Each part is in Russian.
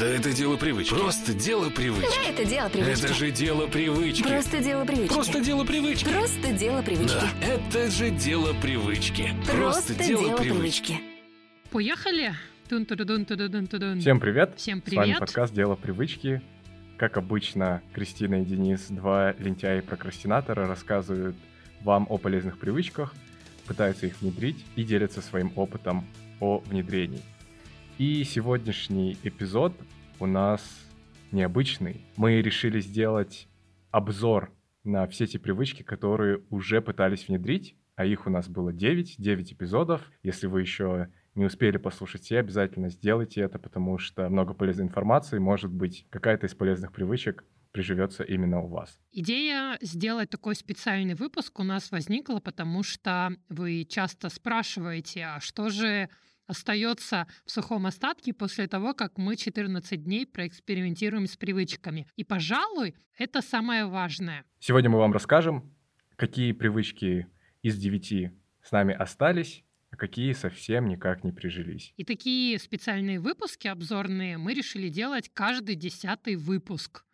Да это дело привычки. Просто дело привычки. Это дело привычки. Это же дело привычки. Просто дело привычки. Просто дело привычки. Просто дело привычки. Да, это же дело привычки. Просто дело привычки. Поехали? Тун-ту-ду-дун-ту-ду-дун-ту-дун. Всем привет! Всем С вами привет. подкаст «Дело привычки». Как обычно, Кристина и Денис, два лентяя и прокрастинатора, рассказывают вам о полезных привычках, пытаются их внедрить и делятся своим опытом о внедрении. И сегодняшний эпизод у нас необычный. Мы решили сделать обзор на все те привычки, которые уже пытались внедрить, а их у нас было 9, 9 эпизодов. Если вы еще не успели послушать все, обязательно сделайте это, потому что много полезной информации, может быть, какая-то из полезных привычек приживется именно у вас. Идея сделать такой специальный выпуск у нас возникла, потому что вы часто спрашиваете, а что же остается в сухом остатке после того, как мы 14 дней проэкспериментируем с привычками. И, пожалуй, это самое важное. Сегодня мы вам расскажем, какие привычки из 9 с нами остались, а какие совсем никак не прижились. И такие специальные выпуски обзорные мы решили делать каждый десятый выпуск.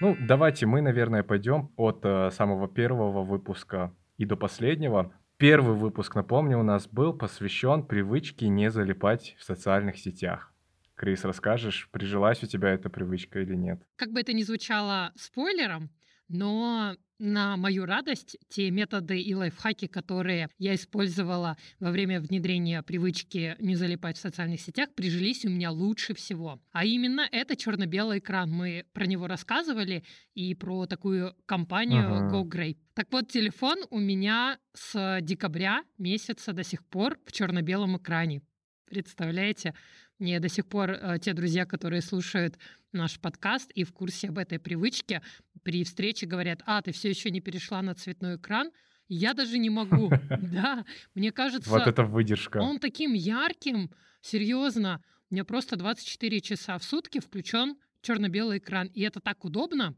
Ну, давайте мы, наверное, пойдем от э, самого первого выпуска и до последнего. Первый выпуск, напомню, у нас был посвящен привычке не залипать в социальных сетях. Крис, расскажешь, прижилась у тебя эта привычка или нет? Как бы это ни звучало спойлером, но на мою радость, те методы и лайфхаки, которые я использовала во время внедрения привычки не залипать в социальных сетях, прижились у меня лучше всего. А именно это черно-белый экран. Мы про него рассказывали и про такую компанию Ага. Go. Так вот, телефон у меня с декабря месяца до сих пор в черно-белом экране. Представляете? Мне до сих пор э, те друзья, которые слушают наш подкаст и в курсе об этой привычке, при встрече говорят, а, ты все еще не перешла на цветной экран? Я даже не могу. Да, мне кажется, Вот это выдержка. он таким ярким, серьезно. У меня просто 24 часа в сутки включен черно-белый экран. И это так удобно.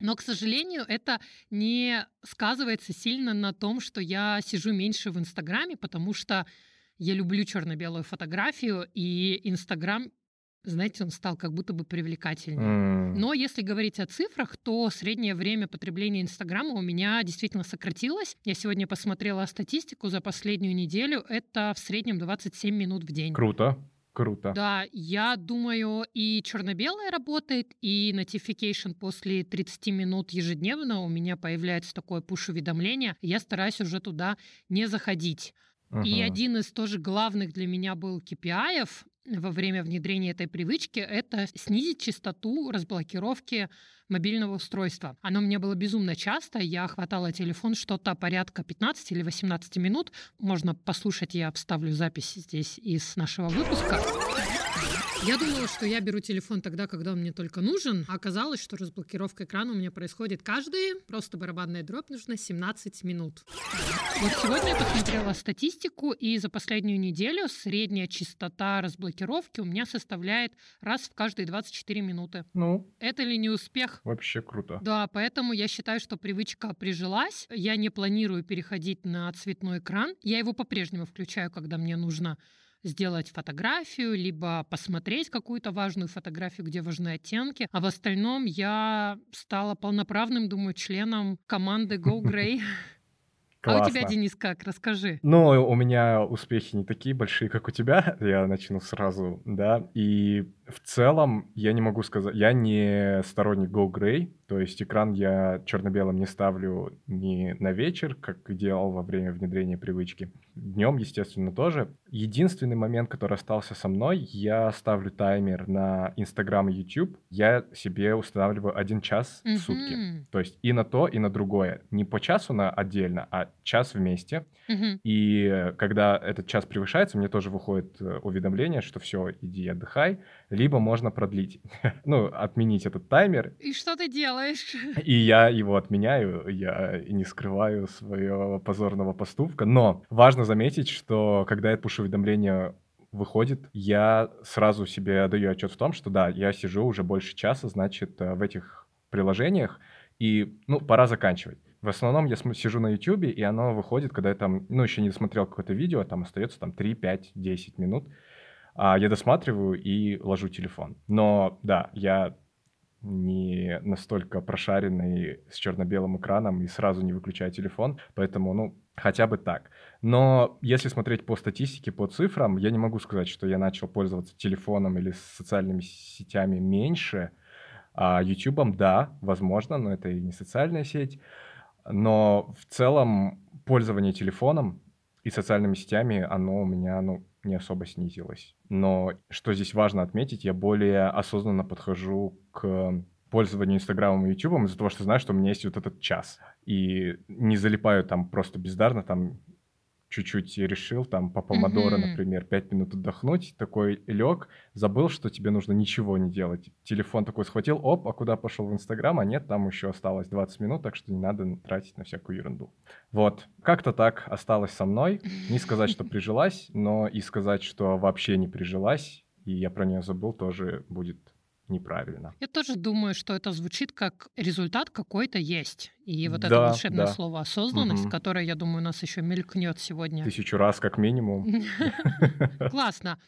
Но, к сожалению, это не сказывается сильно на том, что я сижу меньше в Инстаграме, потому что я люблю черно-белую фотографию, и Инстаграм, знаете, он стал как будто бы привлекательнее. М, Но если говорить о цифрах, то среднее время потребления Инстаграма у меня действительно сократилось. Я сегодня посмотрела статистику за последнюю неделю. Это в среднем 27 минут в день. Круто, круто. Да, я думаю, и черно-белое работает, и notification после 30 минут ежедневно у меня появляется такое пуш-уведомление. Я стараюсь уже туда не заходить. И Мгм. один из тоже главных для меня был KPI во время внедрения этой привычки — это снизить частоту разблокировки мобильного устройства. Оно у меня было безумно часто. Я хватала телефон что-то порядка 15 или 18 минут. Можно послушать, я вставлю запись здесь из нашего выпуска. Я думала, что я беру телефон тогда, когда он мне только нужен, а оказалось, что разблокировка экрана у меня происходит каждые, просто барабанная дробь нужно 17 минут. Вот сегодня я посмотрела статистику, и за последнюю неделю средняя частота разблокировки у меня составляет раз в каждые 24 минуты. Ну, Это ли не успех? вообще круто. Да, поэтому я считаю, что привычка прижилась. Я не планирую переходить на цветной экран. Я его по-прежнему включаю, когда мне нужно сделать фотографию, либо посмотреть какую-то важную фотографию, где важны оттенки. А в остальном я стала полноправным, думаю, членом команды Go Grey. А у тебя, Классно. Денис, как? Расскажи. Ну, у меня успехи не такие большие, как у тебя, я начну сразу, да, и в целом я не могу сказать, я не сторонник Go Grey, то есть экран я черно-белым не ставлю ни на вечер, как делал во время внедрения привычки, днем, естественно, тоже. Единственный момент, который остался со мной, я ставлю таймер на Instagram и YouTube, я себе устанавливаю один час в сутки. То есть и на то, и на другое. Не по часу на отдельно, а час вместе. Мгм. И э, когда этот час превышается, мне тоже выходит э, уведомление, что все, иди отдыхай, либо можно продлить, ну, отменить этот таймер, И что ты делаешь? и я его отменяю, я не скрываю своего позорного поступка. Но важно заметить, что когда это пуш-уведомление выходит, я сразу себе отдаю отчет в том, что да, я сижу уже больше часа, значит, э, в этих приложениях, и, ну, пора заканчивать. В основном я сижу на YouTube, и оно выходит, когда я там, ну, еще не досмотрел какое-то видео, там остается там 3, 5, 10 минут. а я досматриваю и ложу телефон. Но да, я не настолько прошаренный с черно-белым экраном и сразу не выключаю телефон, поэтому, ну, хотя бы так. Но если смотреть по статистике, по цифрам, я не могу сказать, что я начал пользоваться телефоном или социальными сетями меньше, а YouTube, да, возможно, но это и не социальная сеть. Но в целом пользование телефоном и социальными сетями, оно у меня, ну, не особо снизилось. Но что здесь важно отметить, я более осознанно подхожу к пользованию Инстаграмом и Ютубом из-за того, что знаю, что у меня есть вот этот час. И не залипаю там просто бездарно, там чуть-чуть решил, там, по помодоро, mm-hmm. например, 5 минут отдохнуть, такой лег, забыл, что тебе нужно ничего не делать. Телефон такой схватил, оп, а куда пошел в Инстаграм, а нет, там еще осталось 20 минут, так что не надо тратить на всякую ерунду. Вот, как-то так осталось со мной. Не сказать, что прижилась, но и сказать, что вообще не прижилась, и я про нее забыл, тоже будет неправильно. Я тоже думаю, что это звучит как результат какой-то есть. И вот да, это волшебное да. слово осознанность, угу. которое, я думаю, у нас еще мелькнет сегодня. Тысячу раз как минимум. Классно.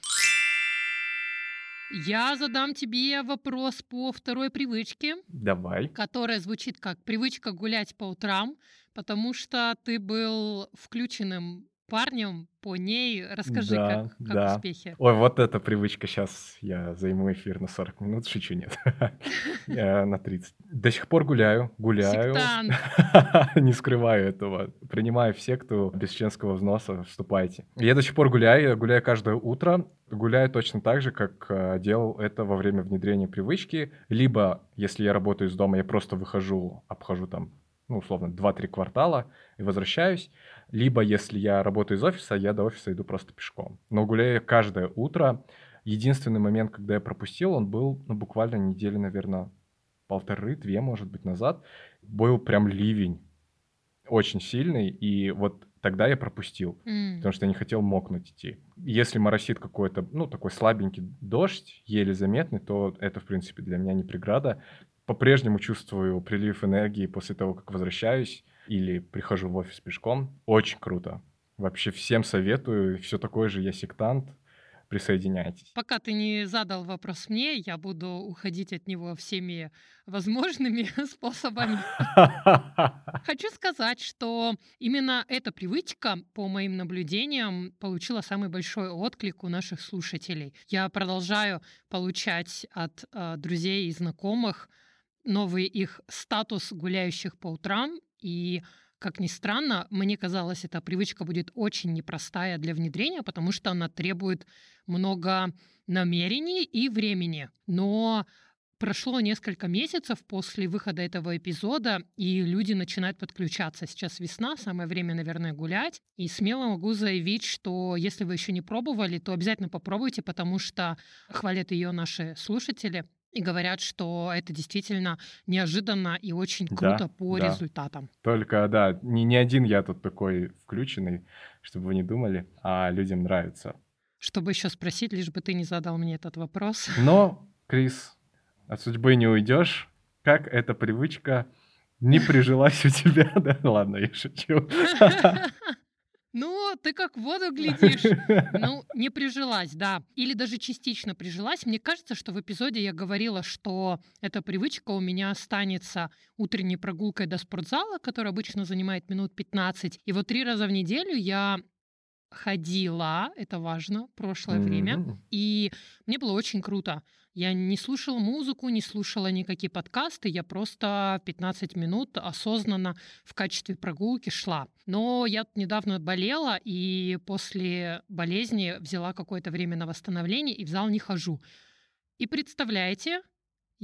Я задам тебе вопрос по второй привычке. Давай. Которая звучит как привычка гулять по утрам, потому что ты был включенным парнем по ней. Расскажи, да, как, как да. успехи. Ой, вот эта привычка. Сейчас я займу эфир на 40 минут. Шучу, нет. На 30. До сих пор гуляю, гуляю. Не скрываю этого. Принимаю все, кто без членского взноса, вступайте. Я до сих пор гуляю, я гуляю каждое утро. Гуляю точно так же, как э, делал это во время внедрения привычки. Либо, если я работаю из дома, я просто выхожу, обхожу там ну, условно, 2-3 квартала и возвращаюсь. Либо, если я работаю из офиса, я до офиса иду просто пешком. Но гуляю каждое утро. Единственный момент, когда я пропустил, он был ну, буквально недели, наверное, полторы-две, может быть, назад. Был прям ливень очень сильный, и вот тогда я пропустил, mm. потому что я не хотел мокнуть идти. Если моросит какой-то, ну, такой слабенький дождь, еле заметный, то это, в принципе, для меня не преграда по-прежнему чувствую прилив энергии после того, как возвращаюсь или прихожу в офис пешком. Очень круто. Вообще всем советую. Все такое же я сектант. Присоединяйтесь. Пока ты не задал вопрос мне, я буду уходить от него всеми возможными способами. Хочу сказать, что именно эта привычка, по моим наблюдениям, получила самый большой отклик у наших слушателей. Я продолжаю получать от э, друзей и знакомых новый их статус гуляющих по утрам. И, как ни странно, мне казалось, эта привычка будет очень непростая для внедрения, потому что она требует много намерений и времени. Но прошло несколько месяцев после выхода этого эпизода, и люди начинают подключаться. Сейчас весна, самое время, наверное, гулять. И смело могу заявить, что если вы еще не пробовали, то обязательно попробуйте, потому что хвалят ее наши слушатели и говорят, что это действительно неожиданно и очень круто да, по да. результатам. Только, да, не, не один я тут такой включенный, чтобы вы не думали, а людям нравится. Чтобы еще спросить, лишь бы ты не задал мне этот вопрос. Но, Крис, от судьбы не уйдешь. Как эта привычка не прижилась у тебя? Да, ладно, я шучу. Ну, ты как в воду глядишь. Ну, не прижилась, да. Или даже частично прижилась. Мне кажется, что в эпизоде я говорила, что эта привычка у меня останется утренней прогулкой до спортзала, которая обычно занимает минут 15. И вот три раза в неделю я ходила, это важно, прошлое mm-hmm. время, и мне было очень круто. Я не слушала музыку, не слушала никакие подкасты, я просто 15 минут осознанно в качестве прогулки шла. Но я недавно болела, и после болезни взяла какое-то время на восстановление, и в зал не хожу. И представляете,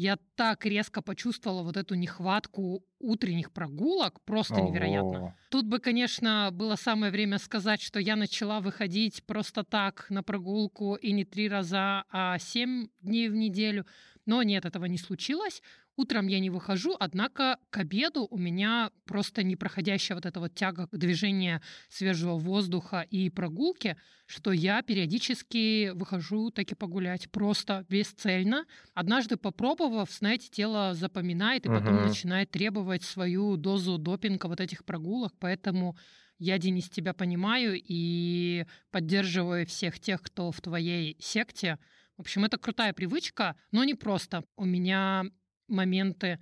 я так резко почувствовала вот эту нехватку утренних прогулок, просто Ого. невероятно. Тут бы, конечно, было самое время сказать, что я начала выходить просто так на прогулку и не три раза, а семь дней в неделю. Но нет, этого не случилось. Утром я не выхожу, однако к обеду у меня просто непроходящая вот эта вот тяга к движению свежего воздуха и прогулки, что я периодически выхожу таки погулять просто бесцельно. Однажды попробовав, знаете, тело запоминает и потом uh-huh. начинает требовать свою дозу допинга вот этих прогулок, поэтому Я, Денис, тебя понимаю и поддерживаю всех тех, кто в твоей секте. В общем, это крутая привычка, но не просто. У меня моменты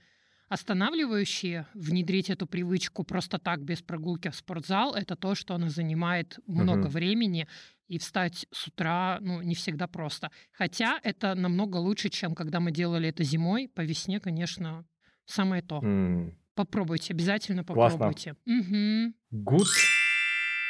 останавливающие внедрить эту привычку просто так, без прогулки в спортзал, это то, что она занимает много Мгм. времени, и встать с утра, ну, не всегда просто. Хотя это намного лучше, чем когда мы делали это зимой. По весне, конечно, самое то. М, Попробуйте, обязательно Классно. попробуйте. Мгм. Good.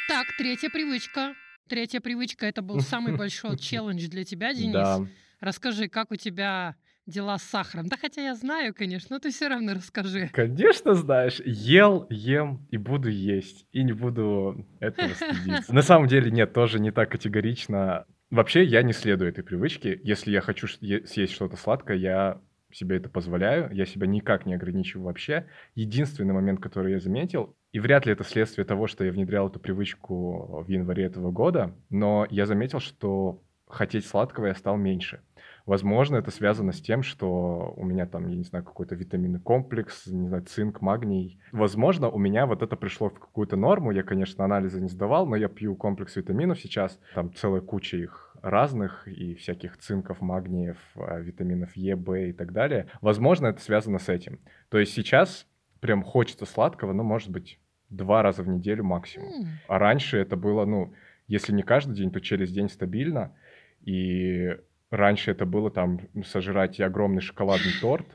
Так, третья привычка. Третья привычка это был самый большой челлендж для тебя, Денис. Да. Расскажи, как у тебя дела с сахаром? Да хотя я знаю, конечно, но ты все равно расскажи. Конечно, знаешь, ел, ем и буду есть. И не буду этого стыдиться. На самом деле, нет, тоже не так категорично. Вообще, я не следую этой привычке. Если я хочу съесть что-то сладкое, я себе это позволяю. Я себя никак не ограничиваю вообще. Единственный момент, который я заметил, и вряд ли это следствие того, что я внедрял эту привычку в январе этого года, но я заметил, что хотеть сладкого я стал меньше. Возможно, это связано с тем, что у меня там, я не знаю, какой-то витаминный комплекс, не знаю, цинк, магний. Возможно, у меня вот это пришло в какую-то норму. Я, конечно, анализы не сдавал, но я пью комплекс витаминов сейчас. Там целая куча их разных и всяких цинков, магниев, а, витаминов Е, В и так далее. Возможно, это связано с этим. То есть сейчас прям хочется сладкого, ну, может быть, два раза в неделю максимум. А раньше это было, ну, если не каждый день, то через день стабильно. И раньше это было там сожрать огромный шоколадный торт,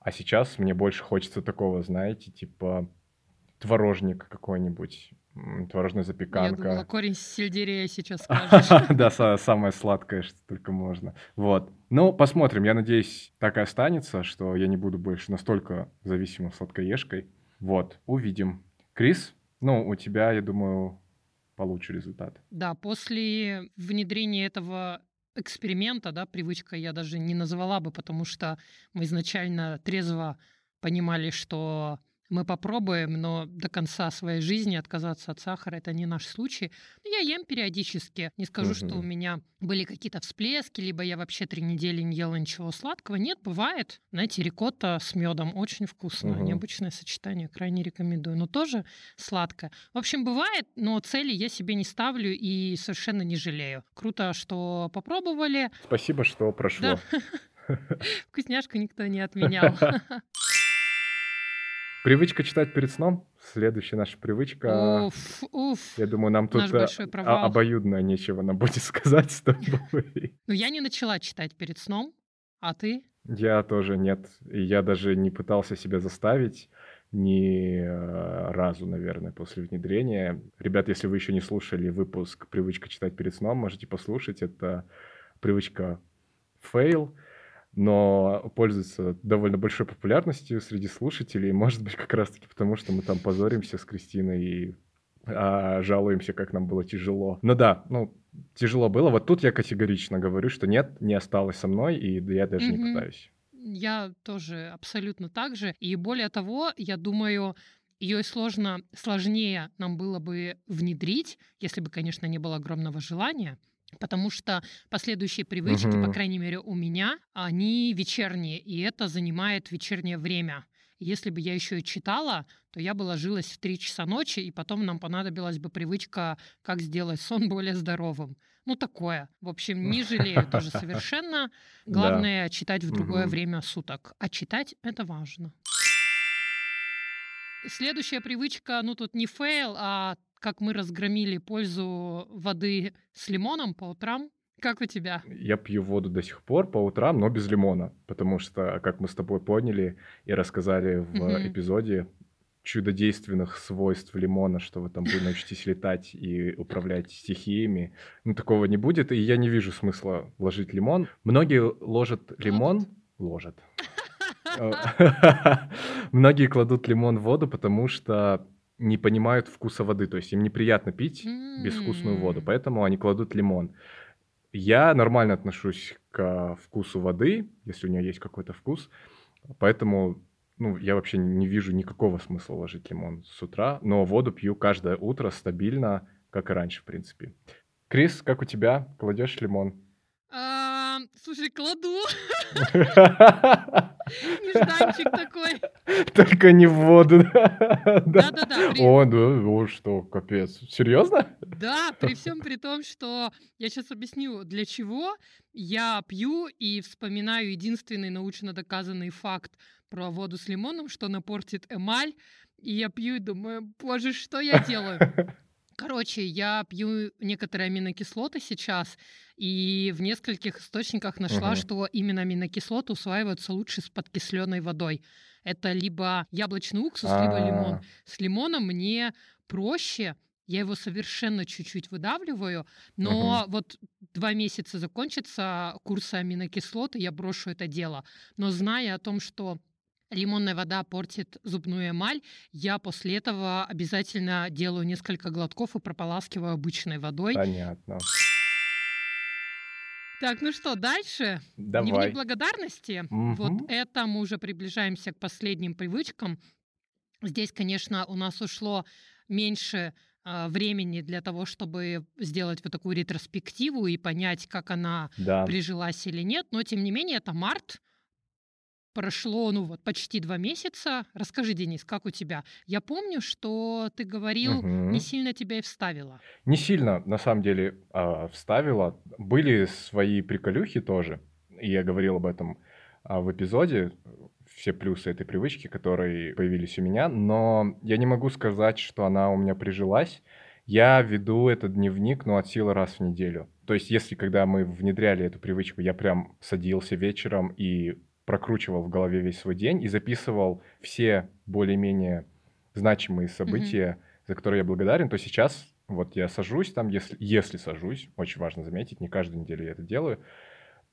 а сейчас мне больше хочется такого, знаете, типа творожник какой-нибудь, творожная Я думала, запеканка. корень сельдерея сейчас скажешь. Да, са- самое сладкое, что только можно. Вот. Ну, посмотрим. Я надеюсь, так и останется, что я не буду больше настолько зависимым сладкоежкой. Вот, увидим. Крис, ну, у тебя, я думаю, получше результат. Да, после внедрения этого эксперимента, да, привычка я даже не назвала бы, потому что мы изначально трезво понимали, что мы попробуем, но до конца своей жизни отказаться от сахара это не наш случай. Но Я ем периодически. Не скажу, что у меня были какие-то всплески, либо я вообще три недели не ела ничего сладкого. Нет, бывает. Знаете, рикотта с медом очень вкусно. Мгм. Необычное сочетание, крайне рекомендую. Но тоже сладкое. В общем, бывает, но цели я себе не ставлю и совершенно не жалею. Круто, что попробовали. Спасибо, что прошло. Вкусняшку никто не отменял. Привычка читать перед сном. Следующая наша привычка. Уф, уф. Я думаю, нам тут э, а- обоюдно нечего нам будет сказать с тобой. Ну, я не начала читать перед сном, а ты? Я тоже нет. И я даже не пытался себя заставить ни э, разу, наверное, после внедрения. Ребят, если вы еще не слушали выпуск «Привычка читать перед сном», можете послушать. Это привычка fail, но пользуется довольно большой популярностью среди слушателей. Может быть, как раз-таки потому, что мы там позоримся с Кристиной и а, жалуемся, как нам было тяжело. Ну да, ну, тяжело было. Вот тут я категорично говорю, что нет, не осталось со мной, и я даже не Мгм. пытаюсь. Я тоже абсолютно так же. И более того, я думаю, ее сложно, сложнее нам было бы внедрить, если бы, конечно, не было огромного желания. Потому что последующие привычки, по Мгм. крайней мере, у меня, они вечерние, и это занимает вечернее время. Если бы я еще и читала, то я бы ложилась в 3 часа ночи, и потом нам понадобилась бы привычка, как сделать сон более здоровым. Ну, такое. В общем, не жалею тоже совершенно. Главное читать в другое время суток. А читать это важно. Следующая привычка, ну тут не fail, а как мы разгромили пользу воды с лимоном по утрам. Как у тебя? Я пью воду до сих пор по утрам, но без лимона, потому что, как мы с тобой поняли и рассказали в Мгм. эпизоде, чудодейственных свойств лимона, что вы там вы научитесь летать и управлять стихиями. Ну, такого не будет, и я не вижу смысла ложить лимон. Многие ложат лимон... Ложат. Многие кладут лимон в воду, потому что не понимают вкуса воды. То есть им неприятно пить безвкусную воду, поэтому они кладут лимон. Я нормально отношусь к вкусу воды, если у нее есть какой-то вкус, поэтому ну, я вообще не вижу никакого смысла ложить лимон с утра, но воду пью каждое утро стабильно, как и раньше, в принципе. Крис, как у тебя? Кладешь лимон? А, А, слушай, кладу. Нежданчик такой. Только не в воду. Да-да-да. О, да, о, что, капец. Серьезно? Да, при всем при том, что я сейчас объясню, для чего я пью и вспоминаю единственный научно доказанный факт про воду с лимоном, что она портит эмаль. И я пью и думаю, боже, что я делаю? Короче, я пью некоторые аминокислоты сейчас, и в нескольких источниках нашла, Мгм. что именно аминокислоты усваиваются лучше с подкисленной водой. Это либо яблочный уксус, либо лимон. А, С лимоном мне проще, я его совершенно чуть-чуть выдавливаю, но вот два месяца закончится курсы аминокислот, и я брошу это дело. Но зная о том, что лимонная вода портит зубную эмаль, я после этого обязательно делаю несколько глотков и прополаскиваю обычной водой. Понятно. Так, ну что, дальше? Давай. Дневник благодарности. Вот Мгм. это мы уже приближаемся к последним привычкам. Здесь, конечно, у нас ушло меньше а, времени для того, чтобы сделать вот такую ретроспективу и понять, как она Да. прижилась или нет. Но, тем не менее, это март. Прошло, ну вот, почти два месяца. Расскажи, Денис, как у тебя? Я помню, что ты говорил, Мгм. не сильно тебя и вставило. Не сильно, на самом деле, а, вставила. Были свои приколюхи тоже. И я говорил об этом а, в эпизоде. Все плюсы этой привычки, которые появились у меня. Но я не могу сказать, что она у меня прижилась. Я веду этот дневник, ну, от силы раз в неделю. То есть, если когда мы внедряли эту привычку, я прям садился вечером и прокручивал в голове весь свой день и записывал все более-менее значимые события, за которые я благодарен, то сейчас вот я сажусь там, если, если сажусь, очень важно заметить, не каждую неделю я это делаю,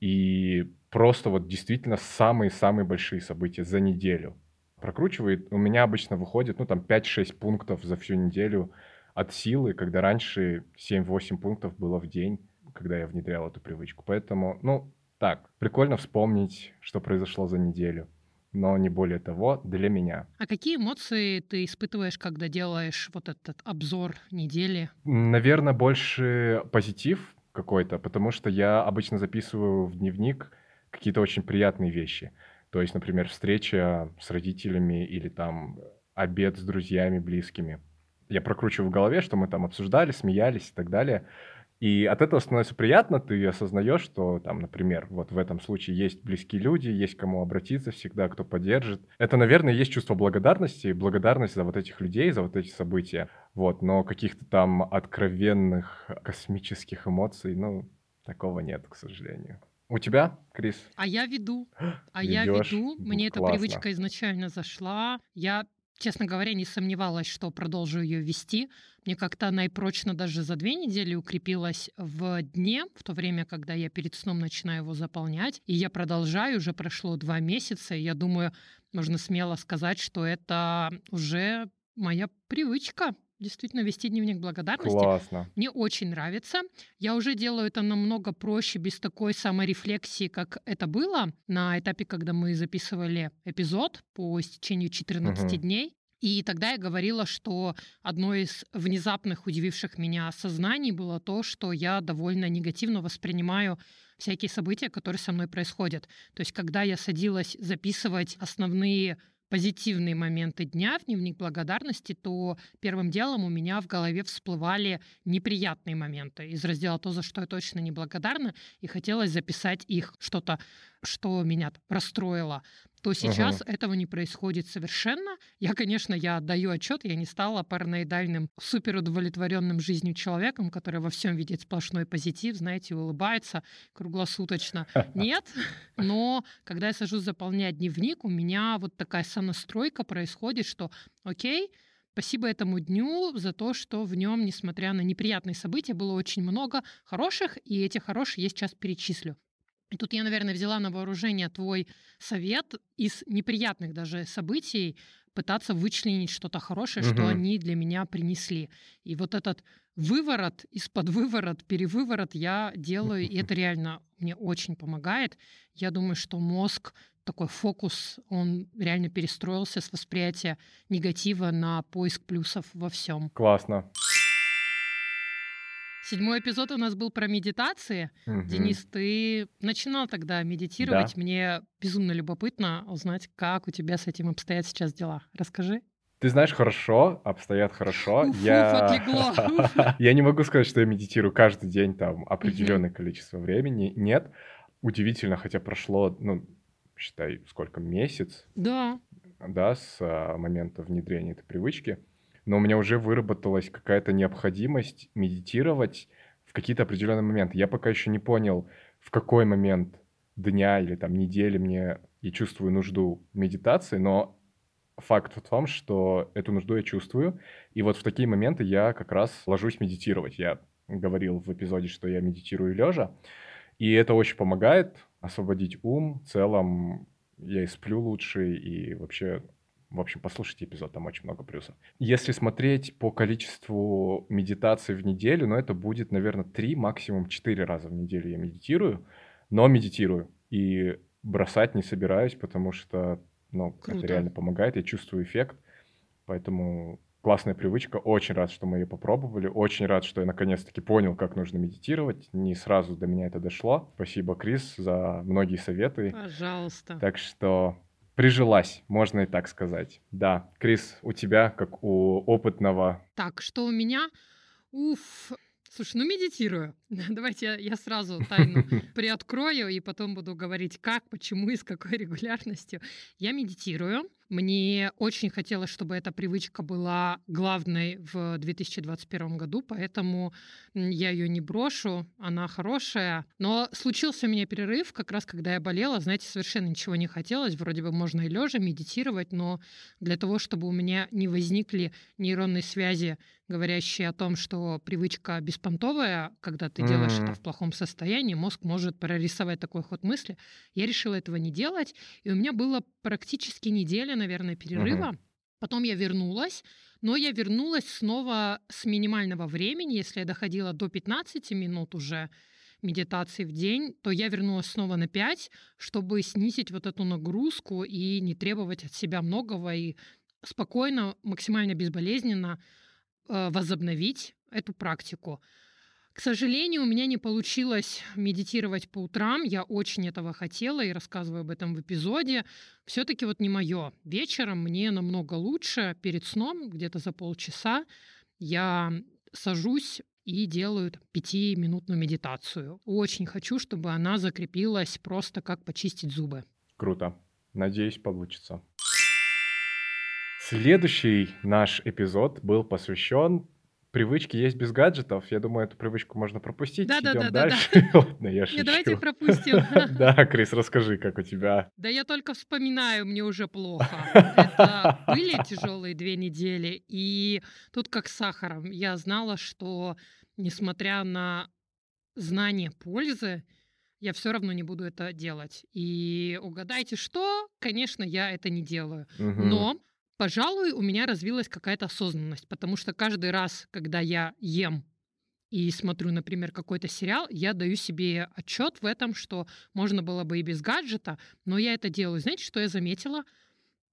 и просто вот действительно самые-самые большие события за неделю прокручивает. У меня обычно выходит, ну, там 5-6 пунктов за всю неделю от силы, когда раньше 7-8 пунктов было в день, когда я внедрял эту привычку. Поэтому, ну, так, прикольно вспомнить, что произошло за неделю, но не более того для меня. А какие эмоции ты испытываешь, когда делаешь вот этот обзор недели? Наверное, больше позитив какой-то, потому что я обычно записываю в дневник какие-то очень приятные вещи. То есть, например, встреча с родителями или там обед с друзьями, близкими. Я прокручиваю в голове, что мы там обсуждали, смеялись и так далее. И от этого становится приятно, ты осознаешь, что там, например, вот в этом случае есть близкие люди, есть кому обратиться всегда, кто поддержит. Это, наверное, есть чувство благодарности, благодарность за вот этих людей, за вот эти события. Вот, но каких-то там откровенных космических эмоций, ну, такого нет, к сожалению. У тебя, Крис? А я веду. А я Ведёшь? веду. Ну, Мне эта классно. привычка изначально зашла. Я, честно говоря, не сомневалась, что продолжу ее вести. Мне как-то она и прочно даже за две недели укрепилась в дне, в то время, когда я перед сном начинаю его заполнять. И я продолжаю, уже прошло два месяца, и я думаю, можно смело сказать, что это уже моя привычка действительно вести дневник благодарности. Классно. Мне очень нравится. Я уже делаю это намного проще, без такой саморефлексии, как это было на этапе, когда мы записывали эпизод по истечению 14 Мгм. дней. И тогда я говорила, что одно из внезапных удививших меня осознаний было то, что я довольно негативно воспринимаю всякие события, которые со мной происходят. То есть, когда я садилась записывать основные позитивные моменты дня в дневник благодарности, то первым делом у меня в голове всплывали неприятные моменты. Из раздела «То, за что я точно не благодарна», и хотелось записать их, что-то, что меня расстроило то сейчас этого не происходит совершенно. Я, конечно, я отдаю отчет, я не стала параноидальным, суперудовлетворенным жизнью человеком, который во всем видит сплошной позитив, знаете, улыбается круглосуточно. Нет, но когда я сажусь заполнять дневник, у меня вот такая сонастройка происходит, что окей, Спасибо этому дню за то, что в нем, несмотря на неприятные события, было очень много хороших, и эти хорошие я сейчас перечислю. И тут я, наверное, взяла на вооружение твой совет из неприятных даже событий пытаться вычленить что-то хорошее, что Мгм. они для меня принесли. И вот этот выворот, из-под выворот, перевыворот я делаю, и это реально мне очень помогает. Я думаю, что мозг такой фокус, он реально перестроился с восприятия негатива на поиск плюсов во всем. Классно. Седьмой эпизод у нас был про медитации. Мгм. Денис, ты начинал тогда медитировать. Да. Мне безумно любопытно узнать, как у тебя с этим обстоят сейчас дела. Расскажи. Ты знаешь, хорошо, обстоят хорошо. Уф, уф, я... отлегло, уф. я не могу сказать, что я медитирую каждый день там определенное количество времени. Нет. Удивительно, хотя прошло, ну, считай, сколько, месяц, Да, да, с а, момента внедрения этой привычки. Но у меня уже выработалась какая-то необходимость медитировать в какие-то определенные моменты. Я пока еще не понял, в какой момент дня или там недели мне я чувствую нужду медитации, но факт в том, что эту нужду я чувствую, и вот в такие моменты я как раз ложусь медитировать. Я говорил в эпизоде, что я медитирую лежа, и это очень помогает освободить ум. В целом я и сплю лучше, и вообще, в общем, послушайте эпизод, там очень много плюсов. Если смотреть по количеству медитаций в неделю, ну, это будет, наверное, 3, максимум 4 раза в неделю я медитирую, но медитирую. И бросать не собираюсь, потому что, ну, Круто. это реально помогает, я чувствую эффект, поэтому классная привычка, очень рад, что мы ее попробовали, очень рад, что я наконец-таки понял, как нужно медитировать, не сразу до меня это дошло. Спасибо, Крис, за многие советы. пожалуйста. Так что прижилась, можно и так сказать. Да, Крис, у тебя, как у опытного... Так, что у меня? Уф. Слушай, ну медитирую. Давайте я, я сразу тайну приоткрою и потом буду говорить, как, почему и с какой регулярностью. Я медитирую. Мне очень хотелось, чтобы эта привычка была главной в 2021 году, поэтому я ее не брошу, она хорошая. Но случился у меня перерыв, как раз когда я болела, знаете, совершенно ничего не хотелось. Вроде бы можно и лежа медитировать, но для того, чтобы у меня не возникли нейронные связи, говорящие о том, что привычка беспонтовая, когда ты делаешь это Мгм. в плохом состоянии, мозг может прорисовать такой ход мысли. Я решила этого не делать, и у меня было практически неделя, наверное, перерыва. Потом я вернулась, но я вернулась снова с минимального времени. Если я доходила до 15 минут уже медитации в день, то я вернулась снова на 5, чтобы снизить вот эту нагрузку и не требовать от себя многого и спокойно, максимально безболезненно э, возобновить эту практику. К сожалению, у меня не получилось медитировать по утрам. Я очень этого хотела и рассказываю об этом в эпизоде. Все-таки вот не мое. Вечером мне намного лучше перед сном, где-то за полчаса, я сажусь и делаю там, пятиминутную медитацию. Очень хочу, чтобы она закрепилась просто как почистить зубы. Круто. Надеюсь, получится. Следующий наш эпизод был посвящен привычке есть без гаджетов. Я думаю, эту привычку можно пропустить. Да-да-да-да-да. Идем дальше. Ладно, я шучу. Не, давайте пропустим. Да, Крис, расскажи, как у тебя. Да я только вспоминаю, мне уже плохо. Это были тяжелые две недели, и тут как с сахаром. Я знала, что несмотря на знание пользы, я все равно не буду это делать. И угадайте, что? Конечно, я это не делаю. Мгм. Но, пожалуй, у меня развилась какая-то осознанность, потому что каждый раз, когда я ем и смотрю, например, какой-то сериал, я даю себе отчет в этом, что можно было бы и без гаджета, но я это делаю. Знаете, что я заметила?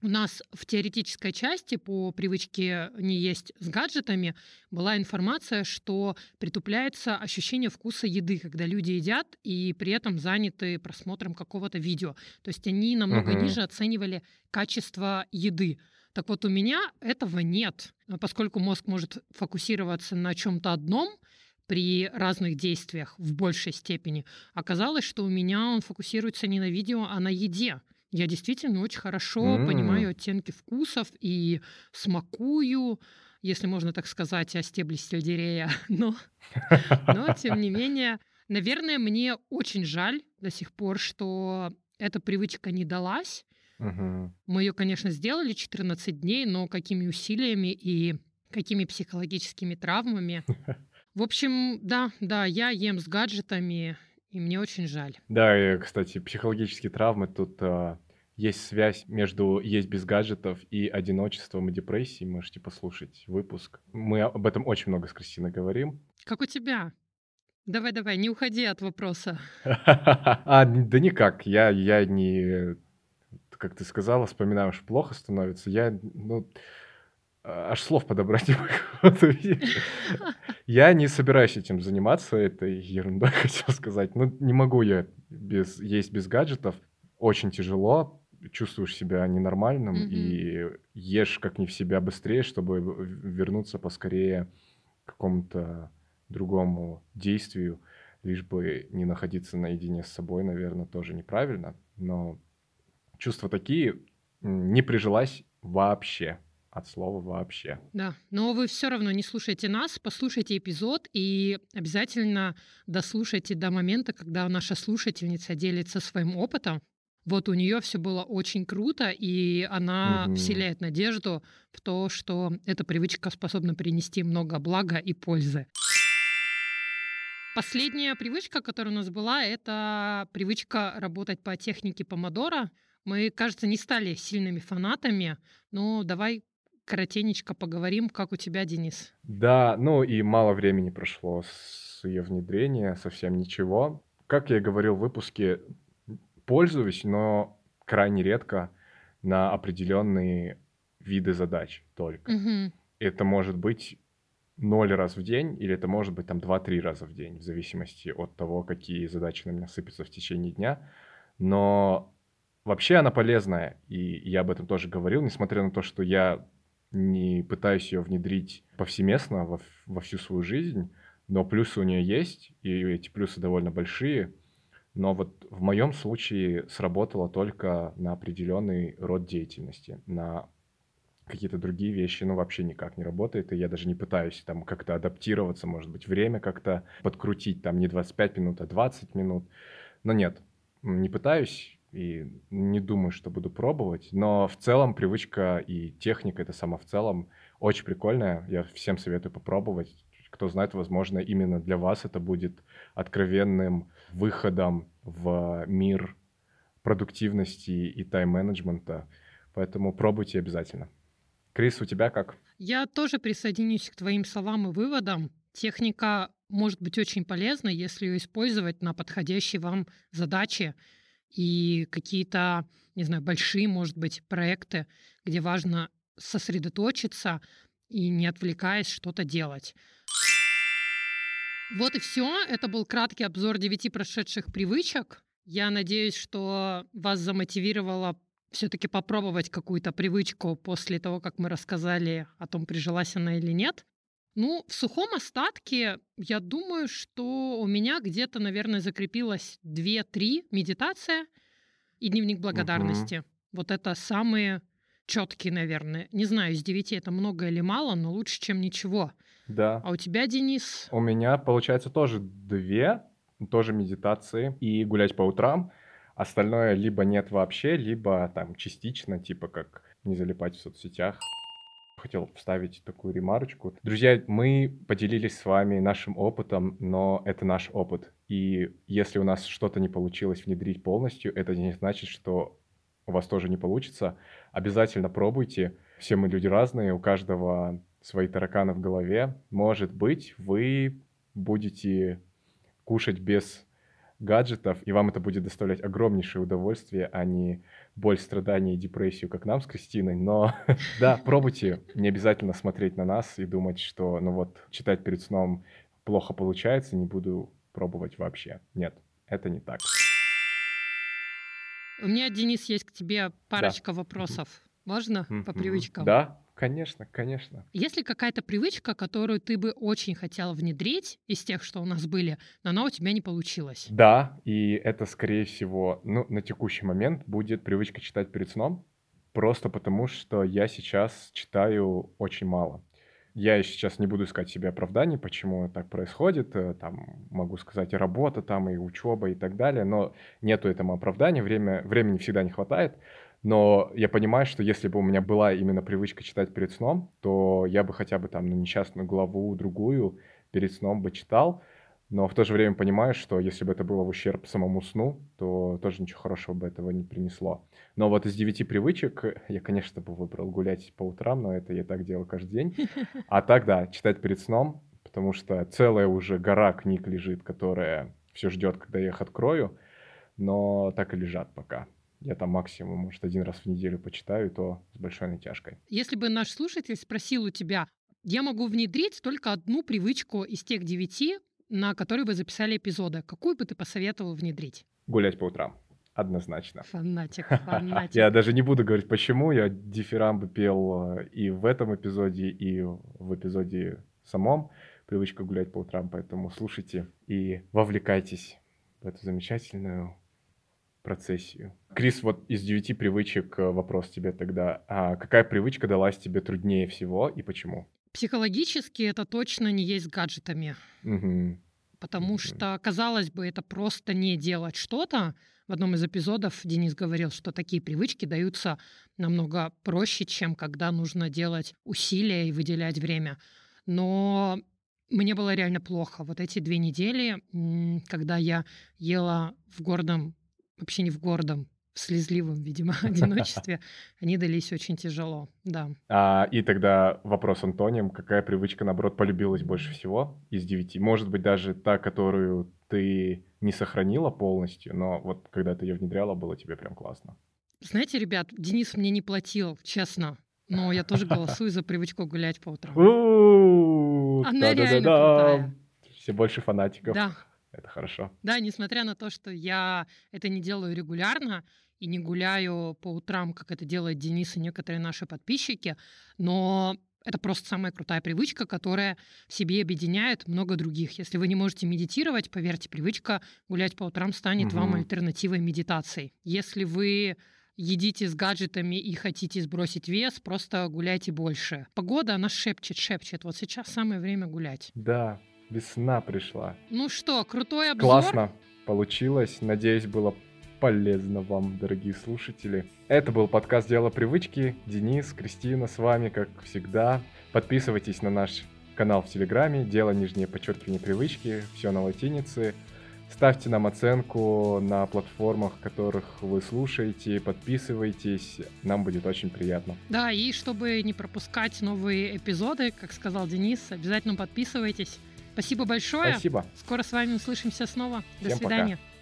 У нас в теоретической части по привычке не есть с гаджетами была информация, что притупляется ощущение вкуса еды, когда люди едят и при этом заняты просмотром какого-то видео. То есть они намного Мгм. ниже оценивали качество еды. Так вот, у меня этого нет, А поскольку мозг может фокусироваться на чем-то одном при разных действиях в большей степени. Оказалось, что у меня он фокусируется не на видео, а на еде. Я действительно очень хорошо М. понимаю оттенки вкусов и смакую, если можно так сказать, о стебле сельдерея. Но, но тем не менее, наверное, мне очень жаль до сих пор, что эта привычка не далась. Мы ее, конечно, сделали 14 дней, но какими усилиями и какими психологическими травмами. В общем, да, да, я ем с гаджетами, и мне очень жаль. Да, и, кстати, психологические травмы тут а, есть связь между есть без гаджетов и одиночеством и депрессией. Можете послушать выпуск. Мы об этом очень много с Кристиной говорим. Как у тебя? Давай-давай, не уходи от вопроса. А, да никак. Я, я не, как ты сказала, вспоминаю, что плохо становится. Я, ну, аж слов подобрать не могу. Я не собираюсь этим заниматься, этой ерундой, хотел сказать. Ну, не могу я без, есть без гаджетов. Очень тяжело, чувствуешь себя ненормальным Мгм. и ешь как не в себя быстрее, чтобы вернуться поскорее к какому-то другому действию, лишь бы не находиться наедине с собой, наверное, тоже неправильно. Но чувства такие, не прижилась вообще, от слова вообще. Да, но вы все равно не слушайте нас, послушайте эпизод и обязательно дослушайте до момента, когда наша слушательница делится своим опытом. Вот у нее все было очень круто, и она Мгм. вселяет надежду в то, что эта привычка способна принести много блага и пользы. Последняя привычка, которая у нас была, это привычка работать по технике помодора. Мы, кажется, не стали сильными фанатами, но давай коротенечко поговорим, как у тебя, Денис. Да, ну и мало времени прошло с ее внедрения, совсем ничего. Как я и говорил в выпуске, пользуюсь, но крайне редко на определенные виды задач только. Мгм. Это может быть ноль раз в день, или это может быть там 2-3 раза в день, в зависимости от того, какие задачи на меня сыпятся в течение дня. Но вообще она полезная, и я об этом тоже говорил, несмотря на то, что я не пытаюсь ее внедрить повсеместно во, во всю свою жизнь, но плюсы у нее есть, и эти плюсы довольно большие. Но вот в моем случае сработало только на определенный род деятельности, на какие-то другие вещи, ну, вообще никак не работает, и я даже не пытаюсь там как-то адаптироваться, может быть, время как-то подкрутить, там не 25 минут, а 20 минут. Но нет, не пытаюсь и не думаю, что буду пробовать, но в целом привычка и техника это сама в целом очень прикольная, я всем советую попробовать. Кто знает, возможно, именно для вас это будет откровенным выходом в мир продуктивности и тайм-менеджмента, поэтому пробуйте обязательно. Крис, у тебя как? Я тоже присоединюсь к твоим словам и выводам. Техника может быть очень полезна, если ее использовать на подходящие вам задачи и какие-то, не знаю, большие, может быть, проекты, где важно сосредоточиться и не отвлекаясь что-то делать. Вот и все. Это был краткий обзор девяти прошедших привычек. Я надеюсь, что вас замотивировало все-таки попробовать какую-то привычку после того, как мы рассказали о том, прижилась она или нет. Ну, в сухом остатке, я думаю, что у меня где-то, наверное, закрепилось 2-3 медитация и дневник благодарности. Вот это самые четкие, наверное. Не знаю, из 9 это много или мало, но лучше, чем ничего. Да. А у тебя, Денис? У меня, получается, тоже две, тоже медитации и гулять по утрам. Остальное либо нет вообще, либо там частично, типа как не залипать в соцсетях. Хотел вставить такую ремарочку. Друзья, мы поделились с вами нашим опытом, но это наш опыт. И если у нас что-то не получилось внедрить полностью, это не значит, что у вас тоже не получится. Обязательно пробуйте. Все мы люди разные, у каждого свои тараканы в голове. Может быть, вы будете кушать без гаджетов, и вам это будет доставлять огромнейшее удовольствие, а не боль, страдания и депрессию, как нам с Кристиной. Но да, пробуйте. Не обязательно смотреть на нас и думать, что, ну вот, читать перед сном плохо получается, не буду пробовать вообще. Нет, это не так. У меня, Денис, есть к тебе парочка вопросов. Можно по привычкам? Да, конечно, конечно. Есть ли какая-то привычка, которую ты бы очень хотела внедрить из тех, что у нас были, но она у тебя не получилась? Да, и это, скорее всего, ну, на текущий момент будет привычка читать перед сном, просто потому что я сейчас читаю очень мало. Я сейчас не буду искать себе оправданий, почему так происходит. э, Там могу сказать и работа, там и учеба и так далее, но нету этому оправдания, время, времени всегда не хватает. Но я понимаю, что если бы у меня была именно привычка читать перед сном, то я бы хотя бы там ну, несчастную главу другую перед сном бы читал. Но в то же время понимаю, что если бы это было в ущерб самому сну, то тоже ничего хорошего бы этого не принесло. Но вот из девяти привычек я, конечно, бы выбрал гулять по утрам, но это я так делаю каждый день. А так, да, читать перед сном, потому что целая уже гора книг лежит, которая все ждет, когда я их открою, но так и лежат пока. Я там максимум, может, один раз в неделю почитаю, и то с большой натяжкой. Если бы наш слушатель спросил у тебя, я могу внедрить только одну привычку из тех девяти, на которые вы записали эпизоды. Какую бы ты посоветовал внедрить? Гулять по утрам. Однозначно. Фанатик, фанатик. Я даже не буду говорить, почему. Я дифирамбы пел э, и в этом эпизоде, и в эпизоде самом. Привычка гулять по утрам, поэтому слушайте и вовлекайтесь в эту замечательную процессию. Крис, вот из девяти привычек э, вопрос тебе тогда. А какая привычка далась тебе труднее всего и почему? Психологически это точно не есть гаджетами. Угу. Потому что, казалось бы, это просто не делать что-то. В одном из эпизодов Денис говорил, что такие привычки даются намного проще, чем когда нужно делать усилия и выделять время. Но мне было реально плохо. Вот эти две недели, когда я ела в гордом, вообще не в гордом, в слезливом, видимо, одиночестве, они дались очень тяжело, да. А, и тогда вопрос Антонием, какая привычка, наоборот, полюбилась больше всего из девяти? Может быть, даже та, которую ты не сохранила полностью, но вот когда ты ее внедряла, было тебе прям классно. Знаете, ребят, Денис мне не платил, честно. Но я тоже голосую за привычку гулять по утрам. Она реально крутая. Все больше фанатиков. Да. Это хорошо. Да, несмотря на то, что я это не делаю регулярно и не гуляю по утрам, как это делает Денис и некоторые наши подписчики, но это просто самая крутая привычка, которая в себе объединяет много других. Если вы не можете медитировать, поверьте, привычка гулять по утрам станет угу. вам альтернативой медитации. Если вы едите с гаджетами и хотите сбросить вес, просто гуляйте больше. Погода, она шепчет, шепчет. Вот сейчас самое время гулять. Да, весна пришла. Ну что, крутой обзор? Классно получилось. Надеюсь, было полезно вам, дорогие слушатели. Это был подкаст «Дело привычки». Денис, Кристина с вами, как всегда. Подписывайтесь на наш канал в Телеграме «Дело нижнее подчеркивание привычки». Все на латинице. Ставьте нам оценку на платформах, которых вы слушаете, подписывайтесь, нам будет очень приятно. Да, и чтобы не пропускать новые эпизоды, как сказал Денис, обязательно подписывайтесь. Спасибо большое. Спасибо. Скоро с вами услышимся снова. Всем До свидания. Пока.